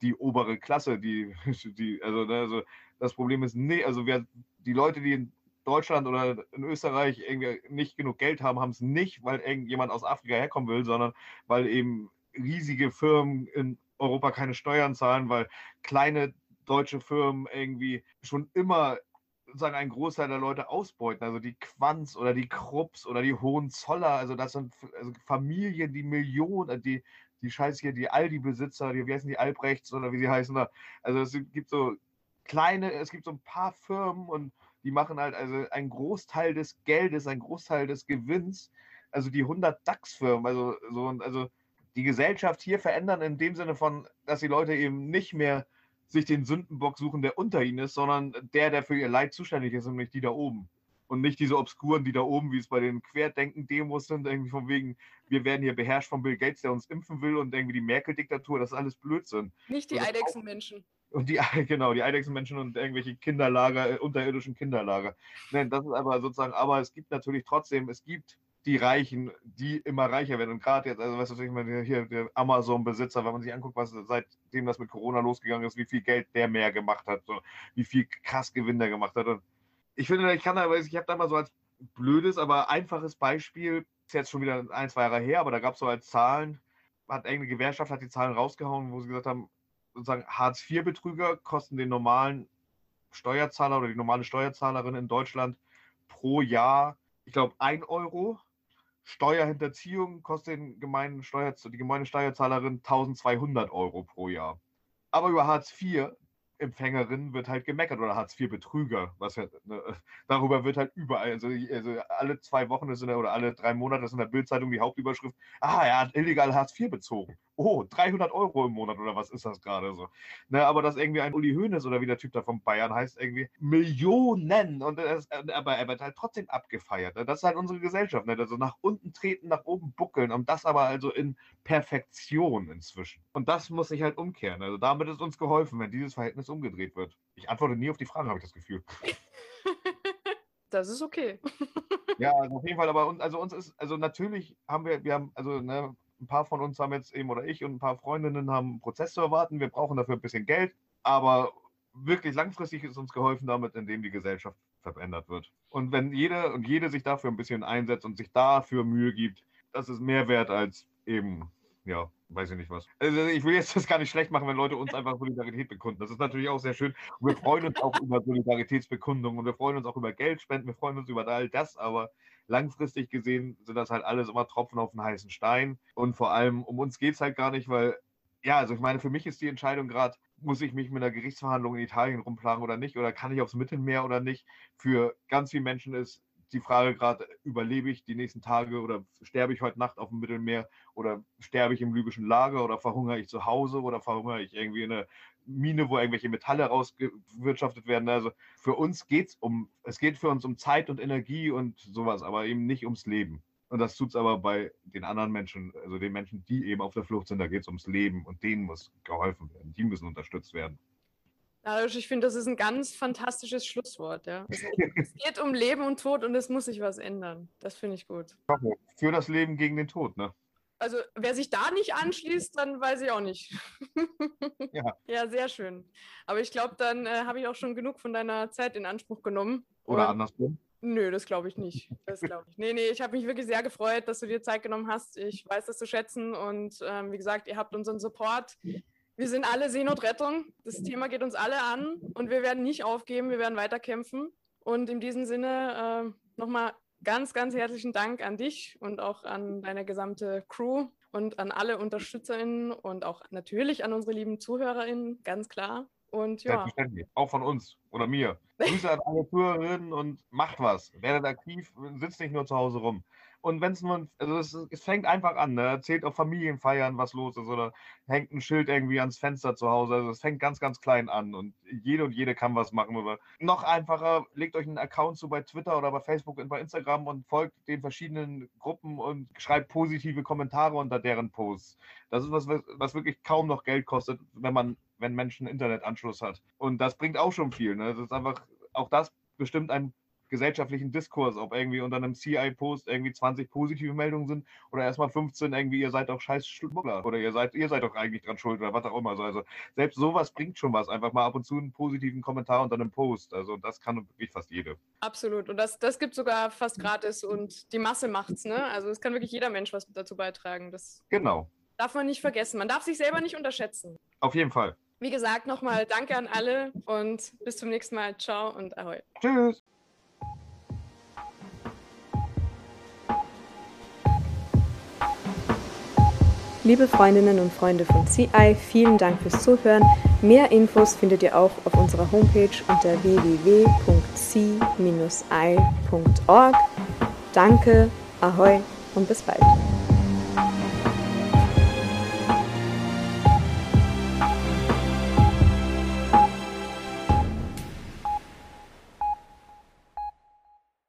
B: die obere Klasse, die, die also, ne, also das Problem ist, nee, also wer, die Leute, die Deutschland oder in Österreich irgendwie nicht genug Geld haben, haben es nicht, weil irgendjemand aus Afrika herkommen will, sondern weil eben riesige Firmen in Europa keine Steuern zahlen, weil kleine deutsche Firmen irgendwie schon immer sozusagen einen Großteil der Leute ausbeuten. Also die Quanz oder die Krupps oder die Hohenzoller, also das sind also Familien, die Millionen, äh, die, die Scheiß hier, die Aldi-Besitzer, die, wie heißen die Albrechts oder wie sie heißen da. Also es gibt so kleine, es gibt so ein paar Firmen und die machen halt also einen Großteil des Geldes, einen Großteil des Gewinns, also die 100 DAX-Firmen, also so, also die Gesellschaft hier verändern in dem Sinne von, dass die Leute eben nicht mehr sich den Sündenbock suchen, der unter ihnen ist, sondern der, der für ihr Leid zuständig ist, nämlich die da oben. Und nicht diese Obskuren, die da oben, wie es bei den Querdenken-Demos sind, irgendwie von wegen, wir werden hier beherrscht von Bill Gates, der uns impfen will und irgendwie die Merkel-Diktatur, das ist alles Blödsinn.
A: Nicht die Eidechsenmenschen.
B: Und die, genau, die Eidechsenmenschen und irgendwelche Kinderlager, äh, unterirdischen Kinderlager. Nein, das ist aber sozusagen, aber es gibt natürlich trotzdem, es gibt die Reichen, die immer reicher werden. Und gerade jetzt, also weißt du, ich meine, hier der Amazon-Besitzer, wenn man sich anguckt, was seitdem das mit Corona losgegangen ist, wie viel Geld der mehr gemacht hat, so, wie viel krass Gewinn der gemacht hat. Und ich finde, ich kann da, ich habe da mal so als blödes, aber einfaches Beispiel, ist jetzt schon wieder ein, zwei Jahre her, aber da gab es so als Zahlen, hat irgendeine Gewerkschaft hat die Zahlen rausgehauen, wo sie gesagt haben, sozusagen Hartz-IV-Betrüger kosten den normalen Steuerzahler oder die normale Steuerzahlerin in Deutschland pro Jahr, ich glaube, 1 Euro Steuerhinterziehung kostet den gemeinen Steuer, die gemeine Steuerzahlerin 1200 Euro pro Jahr. Aber über Hartz IV Empfängerin wird halt gemeckert oder Hartz-IV-Betrüger. Was ja, ne, darüber wird halt überall, also, also, alle zwei Wochen ist in der, oder alle drei Monate ist in der Bildzeitung die Hauptüberschrift, ah, er hat illegal Hartz-IV bezogen. Oh, 300 Euro im Monat oder was ist das gerade so? Ne, aber dass irgendwie ein Uli Hoeneß oder wie der Typ da von Bayern heißt, irgendwie Millionen und das, aber er wird halt trotzdem abgefeiert. Ne? Das ist halt unsere Gesellschaft. Ne? Also nach unten treten, nach oben buckeln und das aber also in Perfektion inzwischen. Und das muss sich halt umkehren. Also damit ist uns geholfen, wenn dieses Verhältnis umgedreht wird. Ich antworte nie auf die Fragen, habe ich das Gefühl.
A: Das ist okay.
B: ja, also auf jeden Fall, aber uns, also uns ist, also natürlich haben wir, wir haben, also ne, ein paar von uns haben jetzt eben oder ich und ein paar Freundinnen haben einen Prozess zu erwarten. Wir brauchen dafür ein bisschen Geld, aber wirklich langfristig ist uns geholfen damit, indem die Gesellschaft verändert wird. Und wenn jeder und jede sich dafür ein bisschen einsetzt und sich dafür Mühe gibt, das ist mehr wert als eben ja, weiß ich nicht was. Also ich will jetzt das gar nicht schlecht machen, wenn Leute uns einfach Solidarität bekunden. Das ist natürlich auch sehr schön. Wir freuen uns auch über Solidaritätsbekundungen und wir freuen uns auch über Geldspenden, wir freuen uns über all das, aber langfristig gesehen sind das halt alles immer Tropfen auf den heißen Stein. Und vor allem um uns geht es halt gar nicht, weil, ja, also ich meine, für mich ist die Entscheidung gerade, muss ich mich mit einer Gerichtsverhandlung in Italien rumplagen oder nicht? Oder kann ich aufs Mittelmeer oder nicht? Für ganz viele Menschen ist die Frage gerade, überlebe ich die nächsten Tage oder sterbe ich heute Nacht auf dem Mittelmeer oder sterbe ich im libyschen Lager oder verhungere ich zu Hause oder verhungere ich irgendwie in einer Mine, wo irgendwelche Metalle rausgewirtschaftet werden. Also für uns geht es um, es geht für uns um Zeit und Energie und sowas, aber eben nicht ums Leben. Und das tut es aber bei den anderen Menschen, also den Menschen, die eben auf der Flucht sind, da geht es ums Leben und denen muss geholfen werden, die müssen unterstützt werden.
A: Dadurch, ich finde, das ist ein ganz fantastisches Schlusswort. Ja. Es, es, geht um Leben und Tod und es muss sich was ändern. Das finde ich gut.
B: Für das Leben gegen den Tod, ne?
A: Also wer sich da nicht anschließt, dann weiß ich auch nicht. ja. ja, sehr schön. Aber ich glaube, dann äh, habe ich auch schon genug von deiner Zeit in Anspruch genommen.
B: Oder und andersrum?
A: Nö, das glaube ich nicht. Das glaube ich. Nee, nee, ich habe mich wirklich sehr gefreut, dass du dir Zeit genommen hast. Ich weiß das zu schätzen und ähm, wie gesagt, ihr habt unseren Support. Wir sind alle Seenotrettung. Das Thema geht uns alle an und wir werden nicht aufgeben, wir werden weiterkämpfen. Und in diesem Sinne äh, nochmal ganz, ganz herzlichen Dank an dich und auch an deine gesamte Crew. und an alle UnterstützerInnen und auch natürlich an unsere lieben ZuhörerInnen, ganz klar. Und ja.
B: Selbstverständlich. Auch von uns oder mir. Grüße an alle Zuhörerinnen und macht was. Werdet aktiv, sitzt nicht nur zu Hause rum. Und wenn es nur, also es, es, fängt einfach an, ne? erzählt auf Familienfeiern, was los ist, oder hängt ein Schild irgendwie ans Fenster zu Hause. Also es fängt ganz, ganz klein an und jede und jede kann was machen. Oder noch einfacher, legt euch einen Account zu bei Twitter oder bei Facebook und bei Instagram und folgt den verschiedenen Gruppen und schreibt positive Kommentare unter deren Posts. Das ist was, was wirklich kaum noch Geld kostet, wenn man, wenn Menschen Internetanschluss hat. Und das bringt auch schon viel. Ne? Das ist einfach, auch das bestimmt ein gesellschaftlichen Diskurs, ob irgendwie unter einem CI-Post irgendwie 20 positive Meldungen sind oder erstmal 15 irgendwie, ihr seid doch scheiß Schmuggler oder ihr seid, ihr seid doch eigentlich dran schuld oder was auch immer. Also, also selbst sowas bringt schon was. Einfach mal ab und zu einen positiven Kommentar unter einem Post. Also das kann wirklich fast jede.
A: Absolut. Und das, das gibt sogar fast gratis und die Masse macht's, ne? Also es kann wirklich jeder Mensch was dazu beitragen. Das
B: genau.
A: Darf man nicht vergessen. Man darf sich selber nicht unterschätzen.
B: Auf jeden Fall.
A: Wie gesagt, nochmal danke an alle und bis zum nächsten Mal. Ciao und ahoi.
B: Tschüss.
A: Liebe Freundinnen und Freunde von CI, vielen Dank fürs Zuhören. Mehr Infos findet ihr auch auf unserer Homepage unter www.c-i.org. Danke, ahoi und bis bald.